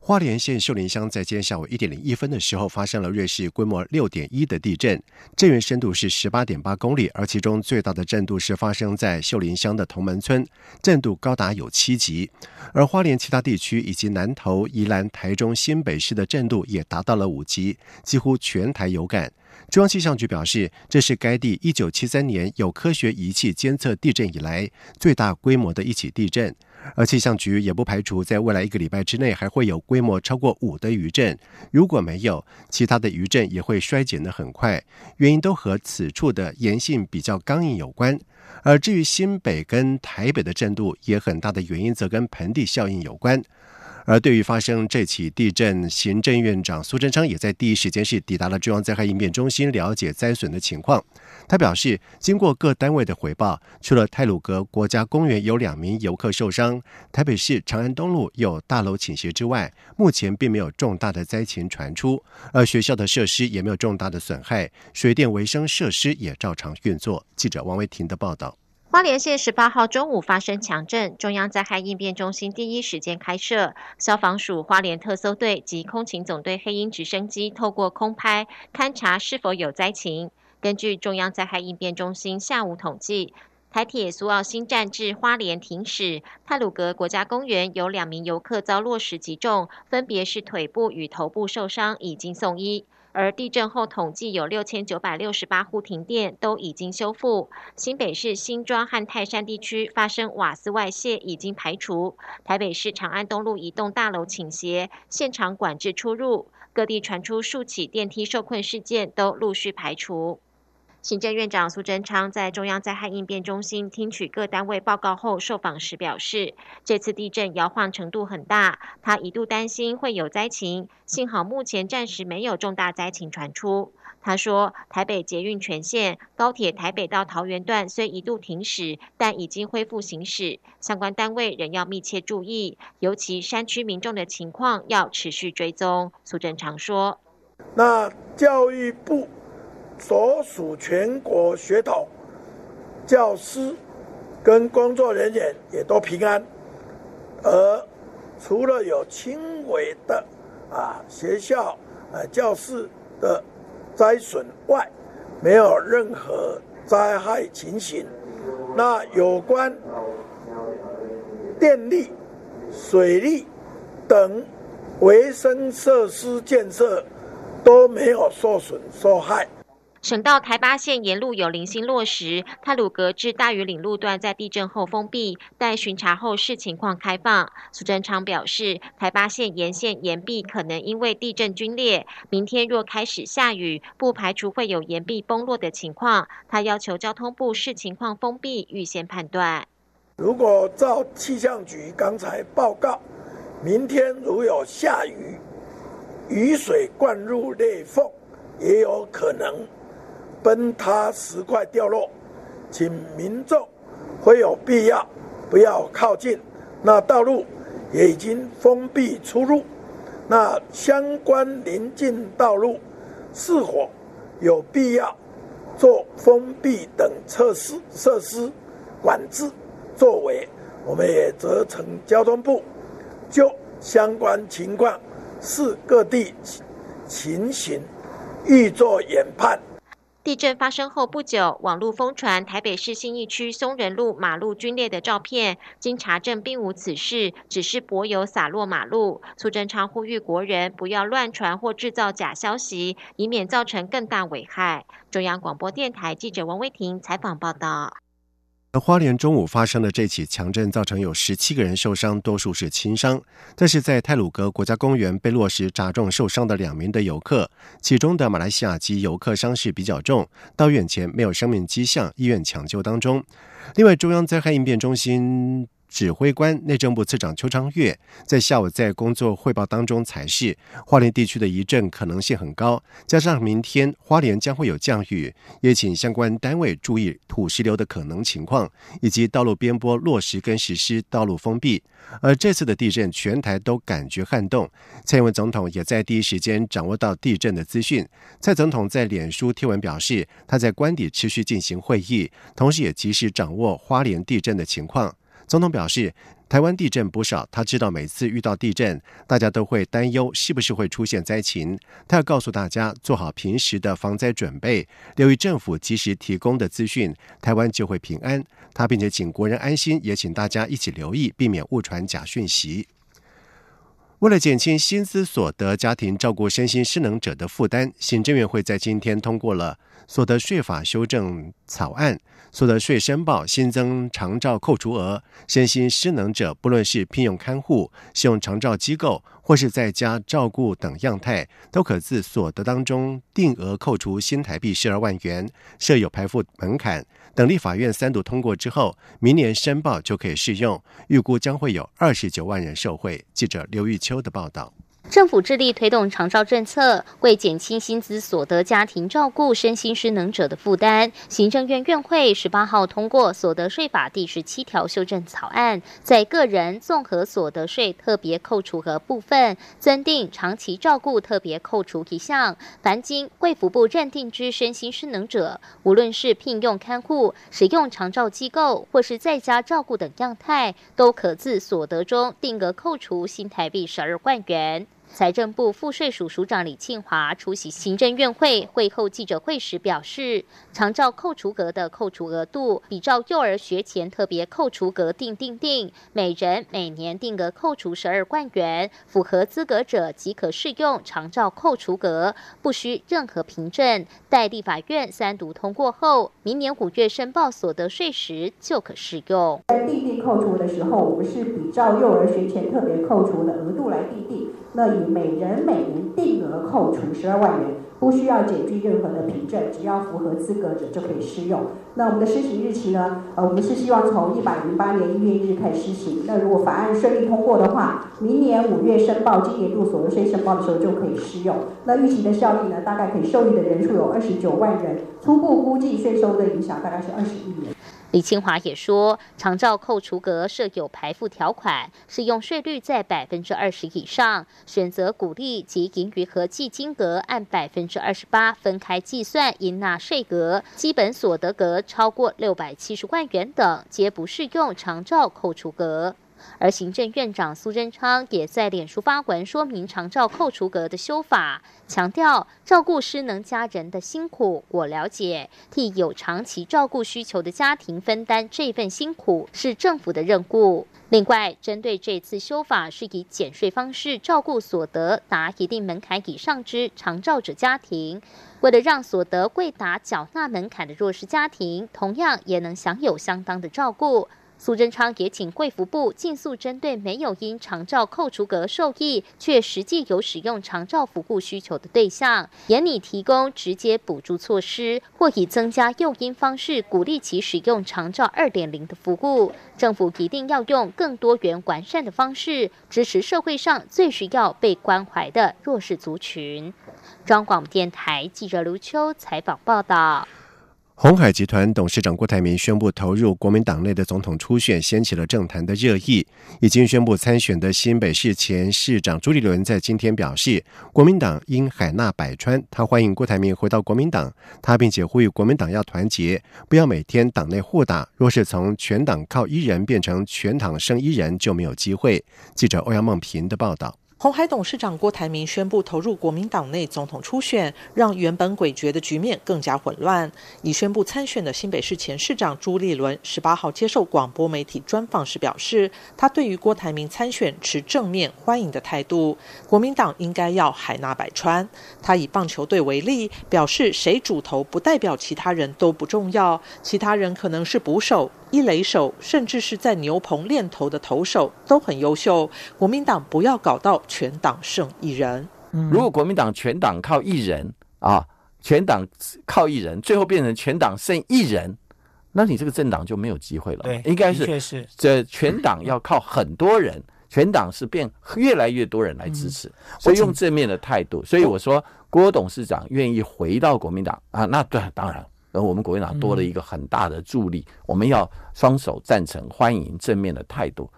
花莲县秀林乡在今天下午一点零一分的时候发生了瑞士规模六点一的地震，震源深度是十八点八公里，而其中最大的震度是发生在秀林乡的同门村，震度高达有七级。而花莲其他地区以及南投、宜兰、台中、新北市的震度也达到了五级，几乎全台有感。中央气象局表示，这是该地一九七三年有科学仪器监测地震以来最大规模的一起地震。而气象局也不排除在未来一个礼拜之内还会有规模超过五的余震，如果没有，其他的余震也会衰减的很快，原因都和此处的岩性比较刚硬有关。而至于新北跟台北的震度，也很大的原因则跟盆地效应有关。而对于发生这起地震，行政院长苏贞昌也在第一时间是抵达了中央灾害应变中心了解灾损的情况。他表示，经过各单位的回报，除了泰鲁阁国家公园有两名游客受伤，台北市长安东路有大楼倾斜之外，目前并没有重大的灾情传出。而学校的设施也没有重大的损害，水电卫生设施也照常运作。记者王维婷的报道。花莲县十八号中午发生强震，中央灾害应变中心第一时间开设，消防署花莲特搜队及空勤总队黑鹰直升机透过空拍勘查是否有灾情。根据中央灾害应变中心下午统计，台铁苏澳新站至花莲停驶，泰鲁阁国家公园有两名游客遭落石击中，分别是腿部与头部受伤，已经送医。而地震后统计有六千九百六十八户停电，都已经修复。新北市新庄和泰山地区发生瓦斯外泄，已经排除。台北市长安东路一栋大楼倾斜，现场管制出入。各地传出数起电梯受困事件，都陆续排除。行政院长苏贞昌在中央灾害应变中心听取各单位报告后，受访时表示，这次地震摇晃程度很大，他一度担心会有灾情，幸好目前暂时没有重大灾情传出。他说，台北捷运全线、高铁台北到桃园段虽一度停驶，但已经恢复行驶，相关单位仍要密切注意，尤其山区民众的情况要持续追踪。苏贞昌说：“那教育部。”所属全国学童、教师跟工作人员也都平安，而除了有轻微的啊学校呃教室的灾损外，没有任何灾害情形。那有关电力、水利等卫生设施建设都没有受损受害。省道台八线沿路有零星落石，泰鲁阁至大屿岭路段在地震后封闭，待巡查后视情况开放。苏贞昌表示，台八线沿线岩壁可能因为地震龟裂，明天若开始下雨，不排除会有岩壁崩落的情况。他要求交通部视情况封闭，预先判断。如果照气象局刚才报告，明天如有下雨，雨水灌入裂缝，也有可能。崩塌石块掉落，请民众会有必要不要靠近。那道路也已经封闭出入，那相关临近道路是否有必要做封闭等测试设施管制作为？我们也责成交通部就相关情况视各地情形预作研判。地震发生后不久，网路疯传台北市信义区松仁路马路龟裂的照片，经查证并无此事，只是柏油洒落马路。苏贞昌呼吁国人不要乱传或制造假消息，以免造成更大危害。中央广播电台记者王威婷采访报道。花莲中午发生的这起强震，造成有十七个人受伤，多数是轻伤。但是在泰鲁格国家公园被落石砸中受伤的两名的游客，其中的马来西亚籍游客伤势比较重，到院前没有生命迹象，医院抢救当中。另外，中央灾害应变中心指挥官内政部次长邱昌岳在下午在工作汇报当中才是，花莲地区的一阵可能性很高，加上明天花莲将会有降雨，也请相关单位注意土石流的可能情况，以及道路边坡落实跟实施道路封闭。而这次的地震，全台都感觉撼动。蔡英文总统也在第一时间掌握到地震的资讯。蔡总统在脸书贴文表示，他在官邸持续进行会议，同时也及时掌握花莲地震的情况。总统表示，台湾地震不少，他知道每次遇到地震，大家都会担忧是不是会出现灾情。他要告诉大家，做好平时的防灾准备，留意政府及时提供的资讯，台湾就会平安。他并且请国人安心，也请大家一起留意，避免误传假讯息。为了减轻薪资所得家庭照顾身心失能者的负担，行政院会在今天通过了所得税法修正草案。所得税申报新增长照扣除额，身心失能者不论是聘用看护、使用长照机构或是在家照顾等样态，都可自所得当中定额扣除新台币十二万元，设有排付门槛。等立法院三读通过之后，明年申报就可以适用，预估将会有二十九万人受惠。记者刘玉秋的报道。政府致力推动长照政策，为减轻薪资所得家庭照顾身心失能者的负担，行政院院会十八号通过所得税法第十七条修正草案，在个人综合所得税特别扣除额部分，增订长期照顾特别扣除一项，凡经贵福部认定之身心失能者，无论是聘用看护、使用长照机构或是在家照顾等样态，都可自所得中定额扣除新台币十二万元。财政部赋税署署长李庆华出席行政院会会后记者会时表示，长照扣除额的扣除额度比照幼儿学前特别扣除额定定定，每人每年定额扣除十二万元，符合资格者即可适用长照扣除额，不需任何凭证。待立法院三读通过后，明年五月申报所得税时就可适用。在定定扣除的时候，我们是比照幼儿学前特别扣除的额度来定定。那每人每年定额扣除十二万元，不需要检具任何的凭证，只要符合资格者就可以适用。那我们的施行日期呢？呃，我们是希望从一百零八年一月一日开始施行。那如果法案顺利通过的话，明年五月申报今年度所得税申报的时候就可以适用。那预期的效益呢？大概可以受益的人数有二十九万人，初步估计税收的影响大概是二十亿元。李清华也说，长照扣除额设有排付条款，适用税率在百分之二十以上，选择股利及盈余合计金额按百分之二十八分开计算应纳税额，基本所得额超过六百七十万元等，皆不适用长照扣除额。而行政院长苏贞昌也在脸书发文说明长照扣除额的修法，强调照顾失能家人的辛苦，我了解，替有长期照顾需求的家庭分担这份辛苦是政府的任务。另外，针对这次修法是以减税方式照顾所得达一定门槛以上之长照者家庭，为了让所得贵达缴纳门槛的弱势家庭，同样也能享有相当的照顾。苏贞昌也请贵服部尽速针对没有因长照扣除额受益，却实际有使用长照服务需求的对象，严拟提供直接补助措施，或以增加诱因方式鼓励其使用长照二点零的服务。政府一定要用更多元完善的方式，支持社会上最需要被关怀的弱势族群。中广电台记者卢秋采访报道。鸿海集团董事长郭台铭宣布投入国民党内的总统初选，掀起了政坛的热议。已经宣布参选的新北市前市长朱立伦在今天表示，国民党应海纳百川，他欢迎郭台铭回到国民党。他并且呼吁国民党要团结，不要每天党内互打。若是从全党靠一人变成全党生一人，就没有机会。记者欧阳梦平的报道。红海董事长郭台铭宣布投入国民党内总统初选，让原本诡谲的局面更加混乱。已宣布参选的新北市前市长朱立伦十八号接受广播媒体专访时表示，他对于郭台铭参选持正面欢迎的态度。国民党应该要海纳百川。他以棒球队为例，表示谁主投不代表其他人都不重要，其他人可能是捕手。一垒手，甚至是在牛棚练投的投手都很优秀。国民党不要搞到全党剩一人。如果国民党全党靠一人啊，全党靠一人，最后变成全党剩一人，那你这个政党就没有机会了。对，应该是的确是这全党要靠很多人，全党是变越来越多人来支持，所以用正面的态度。所以我说，郭董事长愿意回到国民党啊，那对，当然，而我们国民党多了一个很大的助力，我们要双手赞成，欢迎正面的态度。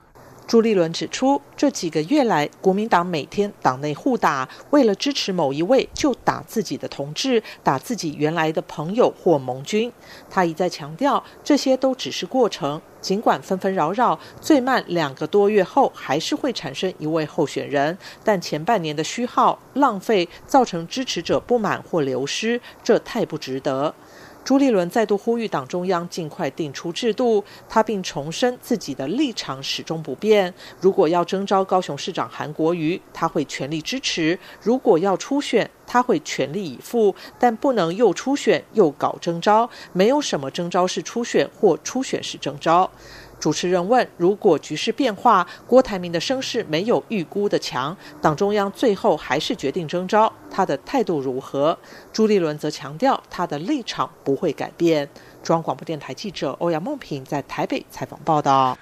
朱立伦指出，这几个月来，国民党每天党内互打，为了支持某一位就打自己的同志，打自己原来的朋友或盟军。他一再强调，这些都只是过程，尽管纷纷扰扰，最慢两个多月后还是会产生一位候选人，但前半年的虚耗、浪费，造成支持者不满或流失，这太不值得。朱立伦再度呼吁党中央尽快定出制度，他并重申自己的立场始终不变。如果要征召高雄市长韩国瑜，他会全力支持；如果要初选，他会全力以赴，但不能又初选又搞征召，没有什么征召是初选或初选是征召。主持人问：“如果局势变化，郭台铭的声势没有预估的强，党中央最后还是决定征召，他的态度如何？”朱立伦则强调，他的立场不会改变。中央广播电台记者欧阳梦平在台北采访报道。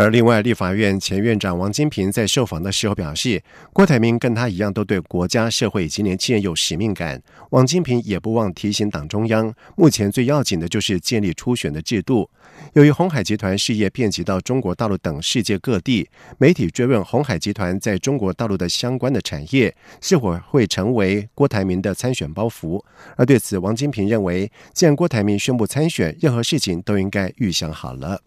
而另外，立法院前院长王金平在受访的时候表示，郭台铭跟他一样，都对国家、社会以及年轻人有使命感。王金平也不忘提醒党中央，目前最要紧的就是建立初选的制度。由于红海集团事业遍及到中国大陆等世界各地，媒体追问红海集团在中国大陆的相关的产业是否会成为郭台铭的参选包袱，而对此，王金平认为，既然郭台铭宣布参选，任何事情都应该预想好了。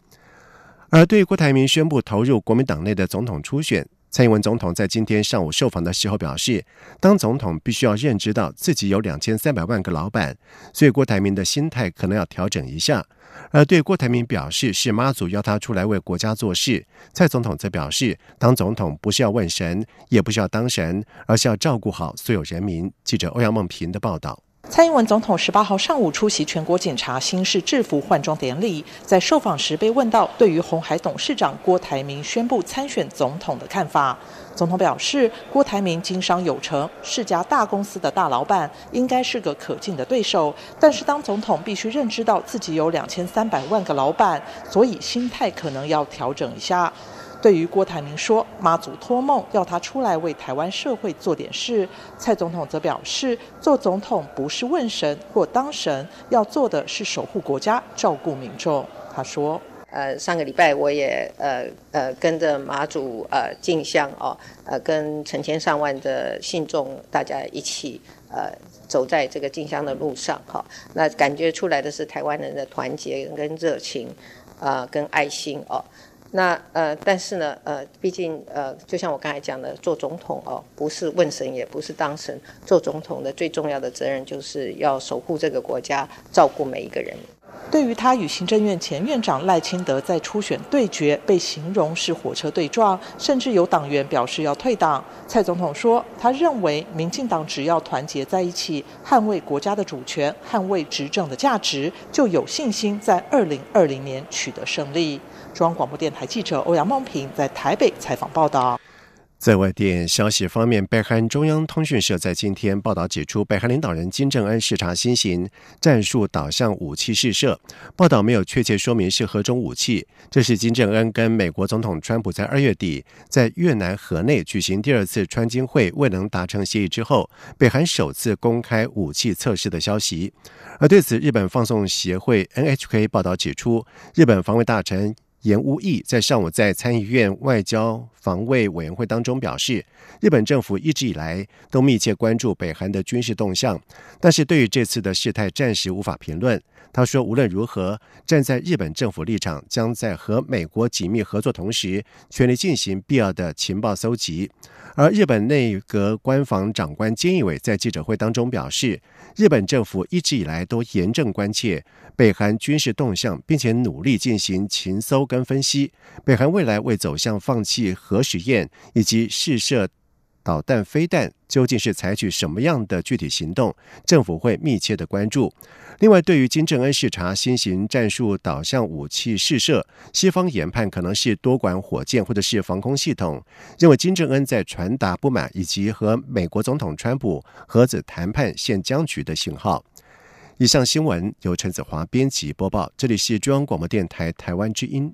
而对郭台铭宣布投入国民党内的总统初选，蔡英文总统在今天上午受访的时候表示，当总统必须要认知到自己有两千三百万个老板，所以郭台铭的心态可能要调整一下。而对郭台铭表示是妈祖邀他出来为国家做事，蔡总统则表示，当总统不是要问神，也不是要当神，而是要照顾好所有人民。记者欧阳梦平的报道。蔡英文总统十八号上午出席全国检查新式制服换装典礼，在受访时被问到对于红海董事长郭台铭宣布参选总统的看法。总统表示，郭台铭经商有成，是家大公司的大老板，应该是个可敬的对手。但是当总统必须认知到自己有两千三百万个老板，所以心态可能要调整一下。对于郭台铭说妈祖托梦要他出来为台湾社会做点事，蔡总统则表示，做总统不是问神或当神，要做的是守护国家、照顾民众。他说：“呃，上个礼拜我也呃呃跟着马祖呃进香哦，呃跟成千上万的信众大家一起呃走在这个进香的路上哈，那感觉出来的是台湾人的团结跟热情，啊跟爱心哦。”那呃，但是呢，呃，毕竟呃，就像我刚才讲的，做总统哦，不是问神，也不是当神。做总统的最重要的责任，就是要守护这个国家，照顾每一个人。对于他与行政院前院长赖清德在初选对决，被形容是火车对撞，甚至有党员表示要退党。蔡总统说，他认为民进党只要团结在一起，捍卫国家的主权，捍卫执政的价值，就有信心在二零二零年取得胜利。中央广播电台记者欧阳梦平在台北采访报道。在外电消息方面，北韩中央通讯社在今天报道指出，北韩领导人金正恩视察新型战术导向武器试射，报道没有确切说明是何种武器。这是金正恩跟美国总统川普在二月底在越南河内举行第二次川金会未能达成协议之后，北韩首次公开武器测试的消息。而对此，日本放送协会 NHK 报道指出，日本防卫大臣。严无义在上午在参议院外交防卫委员会当中表示，日本政府一直以来都密切关注北韩的军事动向，但是对于这次的事态暂时无法评论。他说，无论如何，站在日本政府立场，将在和美国紧密合作同时，全力进行必要的情报搜集。而日本内阁官房长官菅义伟在记者会当中表示，日本政府一直以来都严正关切北韩军事动向，并且努力进行情搜跟分析。北韩未来为走向放弃核实验以及试射。导弹、飞弹究竟是采取什么样的具体行动？政府会密切的关注。另外，对于金正恩视察新型战术导向武器试射，西方研判可能是多管火箭或者是防空系统，认为金正恩在传达不满以及和美国总统川普核子谈判现僵局的信号。以上新闻由陈子华编辑播报，这里是中央广播电台台湾之音。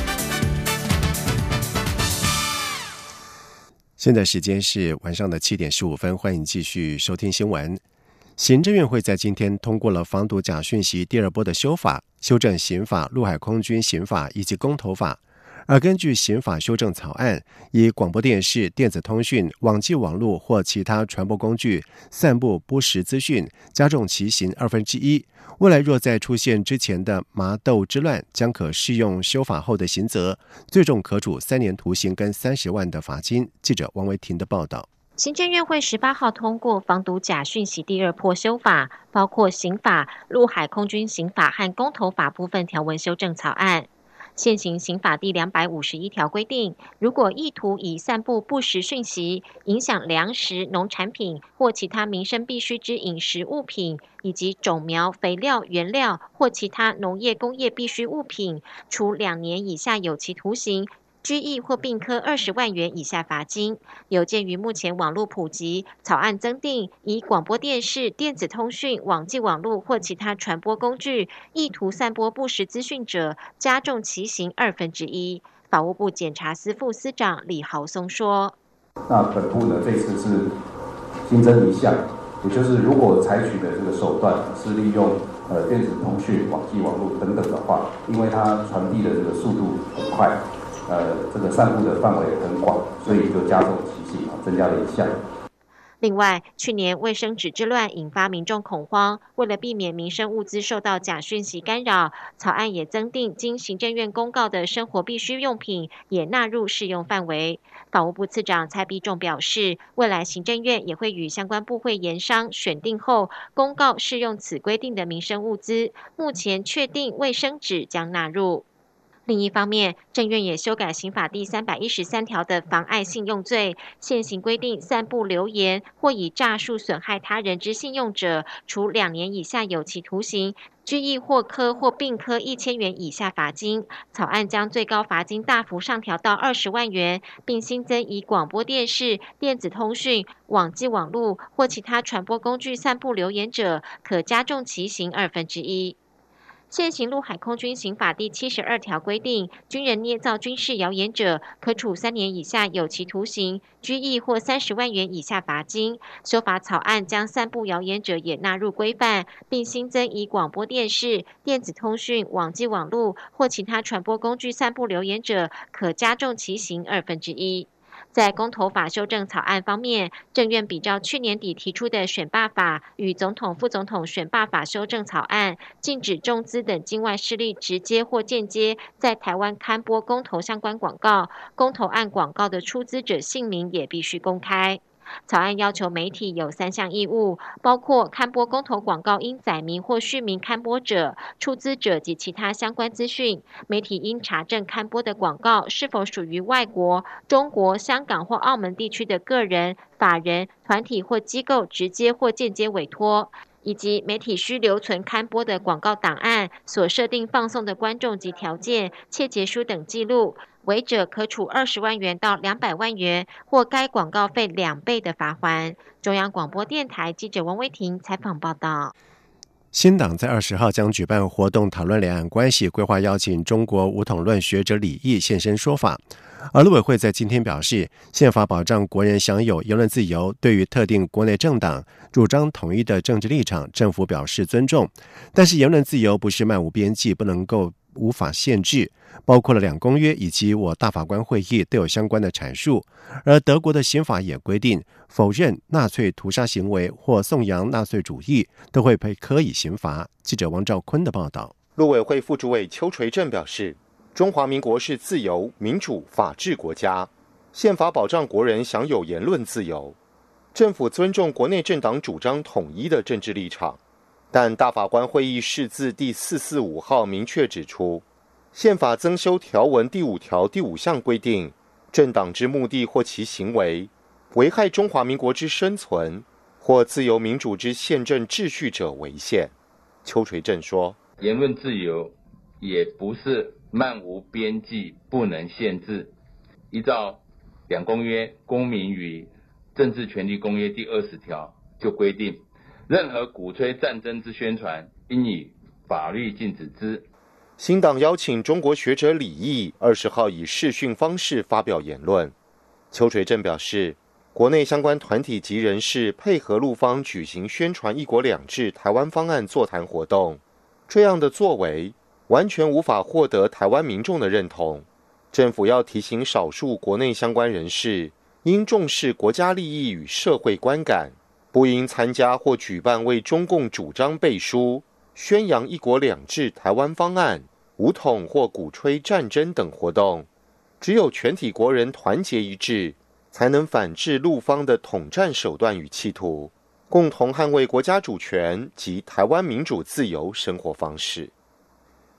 现在时间是晚上的七点十五分，欢迎继续收听新闻。行政院会在今天通过了防毒假讯息第二波的修法，修正刑法、陆海空军刑法以及公投法。而根据刑法修正草案，以广播电视、电子通讯、网际网络或其他传播工具散布不实资讯，加重其刑二分之一。未来若再出现之前的麻豆之乱，将可适用修法后的刑责，最重可处三年徒刑跟三十万的罚金。记者王维婷的报道。行政院会十八号通过防毒假讯息第二破修法，包括刑法、陆海空军刑法和公投法部分条文修正草案。现行刑法第两百五十一条规定，如果意图以散布不实讯息，影响粮食、农产品或其他民生必需之饮食物品，以及种苗、肥料、原料或其他农业工业必需物品，处两年以下有期徒刑。拘役或并科二十万元以下罚金。有鉴于目前网络普及，草案增订以广播电视、电子通讯、网际网络或其他传播工具意图散播不实资讯者，加重其刑二分之一。法务部检察司副司长李豪松说：“那本部呢，这次是新增一项，也就是如果采取的这个手段是利用呃电子通讯、网际网络等等的话，因为它传递的这个速度很快。”呃，这个散布的范围很广，所以就加重其刑啊，增加了一项。另外，去年卫生纸之乱引发民众恐慌，为了避免民生物资受到假讯息干扰，草案也增订经行政院公告的生活必需用品也纳入适用范围。法务部次长蔡必仲表示，未来行政院也会与相关部会研商选定后，公告适用此规定的民生物资。目前确定卫生纸将纳入。另一方面，政院也修改刑法第三百一十三条的妨碍信用罪，现行规定，散布流言或以诈术损害他人之信用者，处两年以下有期徒刑、拘役或科或并科一千元以下罚金。草案将最高罚金大幅上调到二十万元，并新增以广播电视、电子通讯、网际网络或其他传播工具散布流言者，可加重其刑二分之一。现行陆海空军刑法第七十二条规定，军人捏造军事谣言者，可处三年以下有期徒刑、拘役或三十万元以下罚金。修法草案将散布谣言者也纳入规范，并新增以广播电视、电子通讯、网际网络或其他传播工具散布流言者，可加重其刑二分之一。在公投法修正草案方面，政院比照去年底提出的选罢法与总统、副总统选罢法修正草案，禁止中资等境外势力直接或间接在台湾刊播公投相关广告。公投案广告的出资者姓名也必须公开。草案要求媒体有三项义务，包括刊播公投广告应载明或续名刊播者、出资者及其他相关资讯。媒体应查证刊播的广告是否属于外国、中国、香港或澳门地区的个人、法人、团体或机构直接或间接委托，以及媒体需留存刊播的广告档案、所设定放送的观众及条件、切结书等记录。违者可处二十万元到两百万元，或该广告费两倍的罚款。中央广播电台记者王威婷采访报道。新党在二十号将举办活动，讨论两岸关系，规划邀请中国武统论学者李毅现身说法。而陆委会在今天表示，宪法保障国人享有言论自由，对于特定国内政党主张统一的政治立场，政府表示尊重。但是言论自由不是漫无边际，不能够。无法限制，包括了两公约以及我大法官会议都有相关的阐述。而德国的刑法也规定，否认纳粹屠杀行为或颂扬纳粹主义都会被科以刑罚。记者王兆坤的报道。陆委会副主委邱垂正表示，中华民国是自由、民主、法治国家，宪法保障国人享有言论自由，政府尊重国内政党主张统一的政治立场。但大法官会议释字第四四五号明确指出，宪法增修条文第五条第五项规定，政党之目的或其行为危害中华民国之生存或自由民主之宪政秩序者为限。邱垂正说：“言论自由也不是漫无边际、不能限制。依照两公约《公民与政治权利公约》第二十条就规定，任何鼓吹战争之宣传，应以法律禁止之。”新党邀请中国学者李毅二十号以视讯方式发表言论。邱垂正表示，国内相关团体及人士配合陆方举行宣传“一国两制”台湾方案座谈活动，这样的作为完全无法获得台湾民众的认同。政府要提醒少数国内相关人士，应重视国家利益与社会观感，不应参加或举办为中共主张背书、宣扬“一国两制”台湾方案。武统或鼓吹战争等活动，只有全体国人团结一致，才能反制陆方的统战手段与企图，共同捍卫国家主权及台湾民主自由生活方式。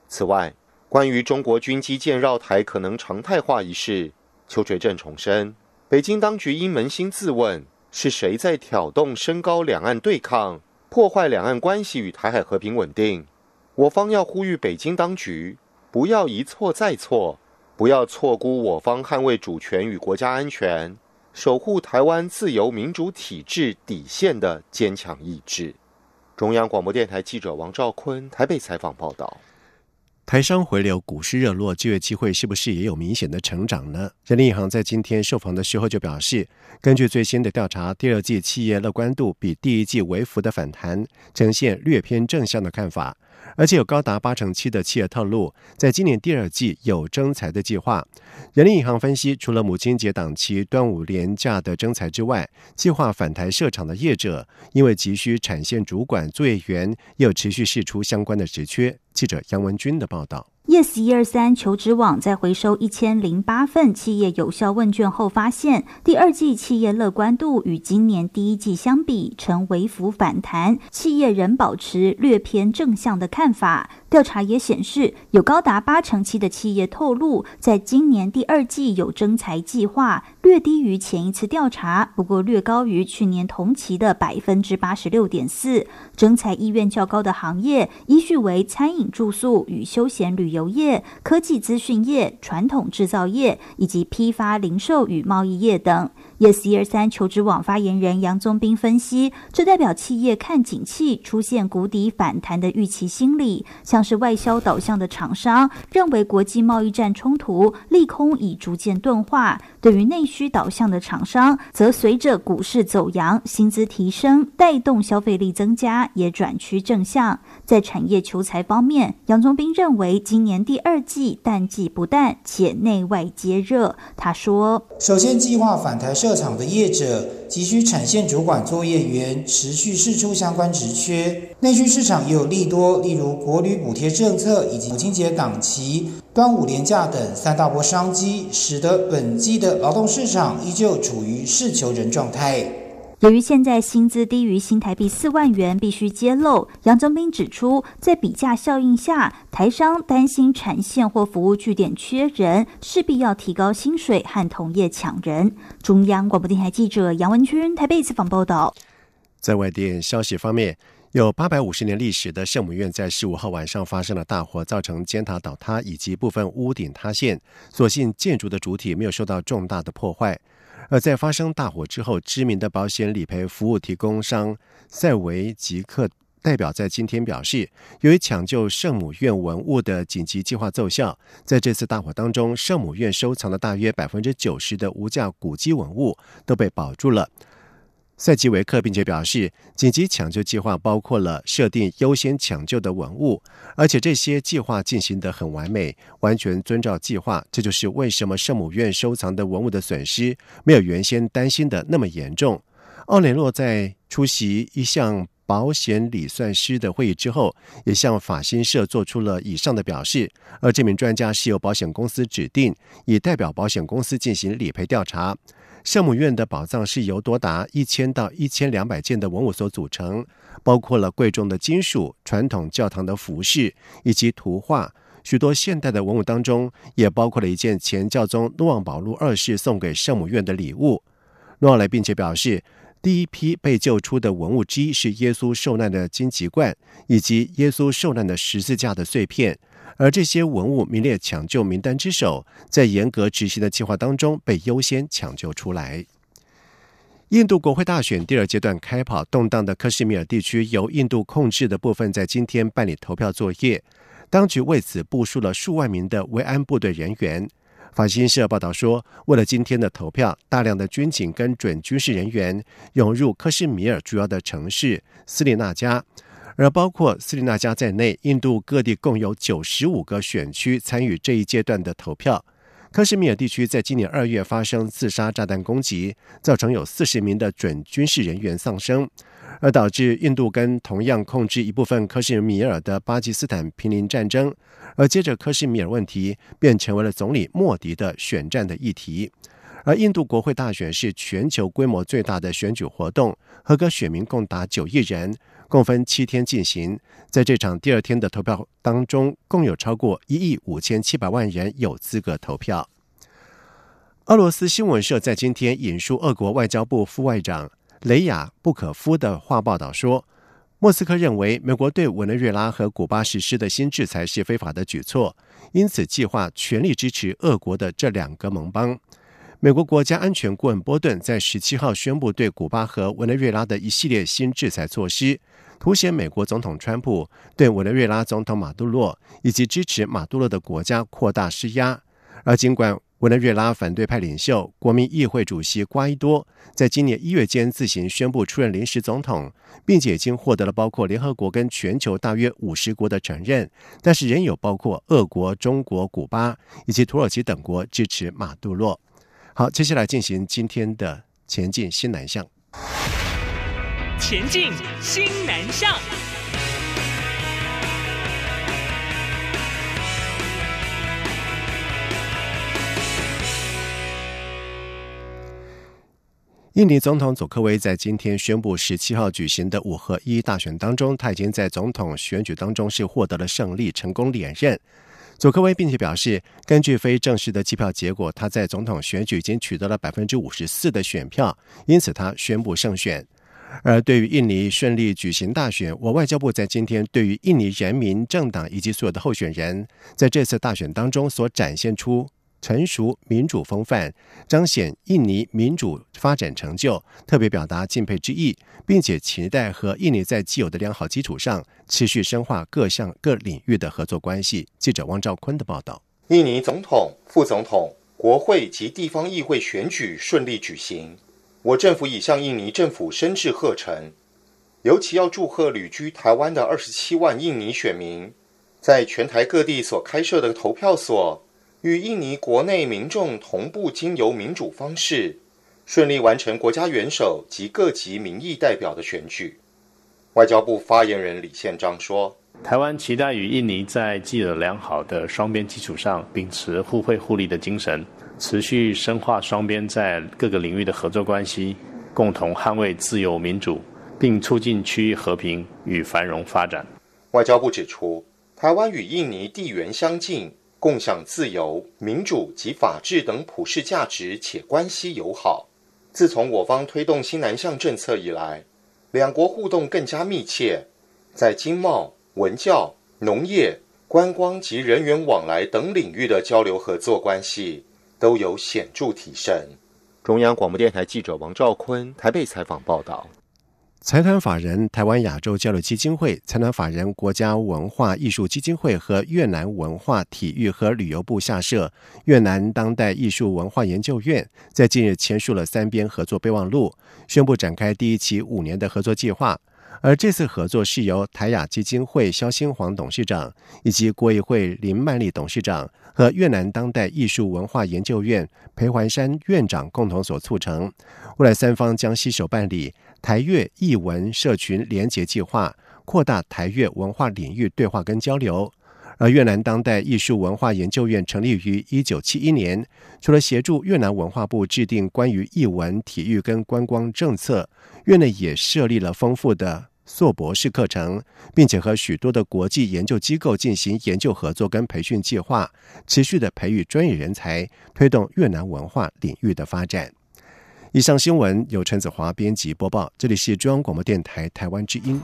此外，关于中国军机舰绕台可能常态化一事，邱垂正重申，北京当局应扪心自问：是谁在挑动升高两岸对抗，破坏两岸关系与台海和平稳定？我方要呼吁北京当局不要一错再错，不要错估我方捍卫主权与国家安全、守护台湾自由民主体制底线的坚强意志。中央广播电台记者王兆坤台北采访报道。台商回流，股市热络，就业机会是不是也有明显的成长呢？人民银行在今天受访的时候就表示，根据最新的调查，第二季企业乐观度比第一季微幅的反弹，呈现略偏正向的看法。而且有高达八成七的企业透露，在今年第二季有征财的计划。人力银行分析，除了母亲节档期、端午连假的征财之外，计划返台设厂的业者，因为急需产线主管、作业员，又持续释出相关的职缺。记者杨文军的报道。Yes 一二三求职网在回收一千零八份企业有效问卷后发现，第二季企业乐观度与今年第一季相比呈微幅反弹，企业仍保持略偏正向的看法。调查也显示，有高达八成七的企业透露，在今年第二季有征才计划，略低于前一次调查，不过略高于去年同期的百分之八十六点四。征才意愿较高的行业依序为餐饮、住宿与休闲旅。游业、科技资讯业、传统制造业以及批发零售与贸易业等。Yes 一二三求职网发言人杨宗斌分析，这代表企业看景气出现谷底反弹的预期心理，像是外销导向的厂商认为国际贸易战冲突利空已逐渐钝化，对于内需导向的厂商，则随着股市走扬、薪资提升带动消费力增加，也转趋正向。在产业求财方面，杨宗斌认为今年第二季淡季不淡，且内外皆热。他说：“首先，计划返台设厂的业者急需产线主管作业员，持续释出相关职缺。内需市场也有利多，例如国旅补贴政策以及母亲节档期、端午连假等三大波商机，使得本季的劳动市场依旧处于是求人状态。”由于现在薪资低于新台币四万元，必须揭露。杨宗斌指出，在比价效应下，台商担心产线或服务据点缺人，势必要提高薪水和同业抢人。中央广播电台记者杨文君台北采访报道。在外电消息方面，有八百五十年历史的圣母院在十五号晚上发生了大火，造成尖塔倒塌以及部分屋顶塌陷，所幸建筑的主体没有受到重大的破坏。而在发生大火之后，知名的保险理赔服务提供商塞维吉克代表在今天表示，由于抢救圣母院文物的紧急计划奏效，在这次大火当中，圣母院收藏的大约百分之九十的无价古迹文物都被保住了。塞吉维克并且表示，紧急抢救计划包括了设定优先抢救的文物，而且这些计划进行得很完美，完全遵照计划。这就是为什么圣母院收藏的文物的损失没有原先担心的那么严重。奥雷洛在出席一项保险理算师的会议之后，也向法新社做出了以上的表示。而这名专家是由保险公司指定，以代表保险公司进行理赔调查。圣母院的宝藏是由多达一千到一千两百件的文物所组成，包括了贵重的金属、传统教堂的服饰以及图画、许多现代的文物当中，也包括了一件前教宗诺旺保禄二世送给圣母院的礼物。诺旺莱并且表示，第一批被救出的文物之一是耶稣受难的荆棘冠，以及耶稣受难的十字架的碎片。而这些文物名列抢救名单之首，在严格执行的计划当中被优先抢救出来。印度国会大选第二阶段开跑，动荡的克什米尔地区由印度控制的部分在今天办理投票作业，当局为此部署了数万名的维安部队人员。法新社报道说，为了今天的投票，大量的军警跟准军事人员涌入克什米尔主要的城市斯里纳加，而包括斯里纳加在内，印度各地共有九十五个选区参与这一阶段的投票。克什米尔地区在今年二月发生自杀炸弹攻击，造成有四十名的准军事人员丧生，而导致印度跟同样控制一部分克什米尔的巴基斯坦濒临战争。而接着，克什米尔问题便成为了总理莫迪的选战的议题。而印度国会大选是全球规模最大的选举活动，合格选民共达九亿人。共分七天进行，在这场第二天的投票当中，共有超过一亿五千七百万人有资格投票。俄罗斯新闻社在今天引述俄国外交部副外长雷亚布可夫的话报道说，莫斯科认为美国对委内瑞拉和古巴实施的新制裁是非法的举措，因此计划全力支持俄国的这两个盟邦。美国国家安全顾问波顿在十七号宣布对古巴和委内瑞拉的一系列新制裁措施，凸显美国总统川普对委内瑞拉总统马杜罗以及支持马杜罗的国家扩大施压。而尽管委内瑞拉反对派领袖、国民议会主席瓜伊多在今年一月间自行宣布出任临时总统，并且已经获得了包括联合国跟全球大约五十国的承认，但是仍有包括俄国、中国、古巴以及土耳其等国支持马杜罗。好，接下来进行今天的前进新南向。前进新南向。印尼总统佐科威在今天宣布，十七号举行的五合一大选当中，他已经在总统选举当中是获得了胜利，成功连任。佐科威并且表示，根据非正式的计票结果，他在总统选举已经取得了百分之五十四的选票，因此他宣布胜选。而对于印尼顺利举行大选，我外交部在今天对于印尼人民政党以及所有的候选人在这次大选当中所展现出。成熟民主风范，彰显印尼民主发展成就，特别表达敬佩之意，并且期待和印尼在既有的良好基础上，持续深化各项各领域的合作关系。记者汪兆坤的报道：印尼总统、副总统、国会及地方议会选举顺利举行，我政府已向印尼政府深致贺成，尤其要祝贺旅居台湾的二十七万印尼选民，在全台各地所开设的投票所。与印尼国内民众同步经由民主方式，顺利完成国家元首及各级民意代表的选举。外交部发言人李宪章说：“台湾期待与印尼在既有良好的双边基础上，秉持互惠互利的精神，持续深化双边在各个领域的合作关系，共同捍卫自由民主，并促进区域和平与繁荣发展。”外交部指出，台湾与印尼地缘相近。共享自由、民主及法治等普世价值，且关系友好。自从我方推动新南向政策以来，两国互动更加密切，在经贸、文教、农业、观光及人员往来等领域的交流合作关系都有显著提升。中央广播电台记者王兆坤台北采访报道。财团法人台湾亚洲交流基金会、财团法人国家文化艺术基金会和越南文化体育和旅游部下设越南当代艺术文化研究院，在近日签署了三边合作备忘录，宣布展开第一期五年的合作计划。而这次合作是由台雅基金会肖新煌董事长以及国艺会林曼丽董事长和越南当代艺术文化研究院裴环山院长共同所促成。未来三方将携手办理。台越艺文社群联结计划，扩大台越文化领域对话跟交流。而越南当代艺术文化研究院成立于一九七一年，除了协助越南文化部制定关于艺文、体育跟观光政策，院内也设立了丰富的硕博士课程，并且和许多的国际研究机构进行研究合作跟培训计划，持续的培育专业人才，推动越南文化领域的发展。以上新闻由陈子华编辑播报，这里是中央广播电台台湾之音。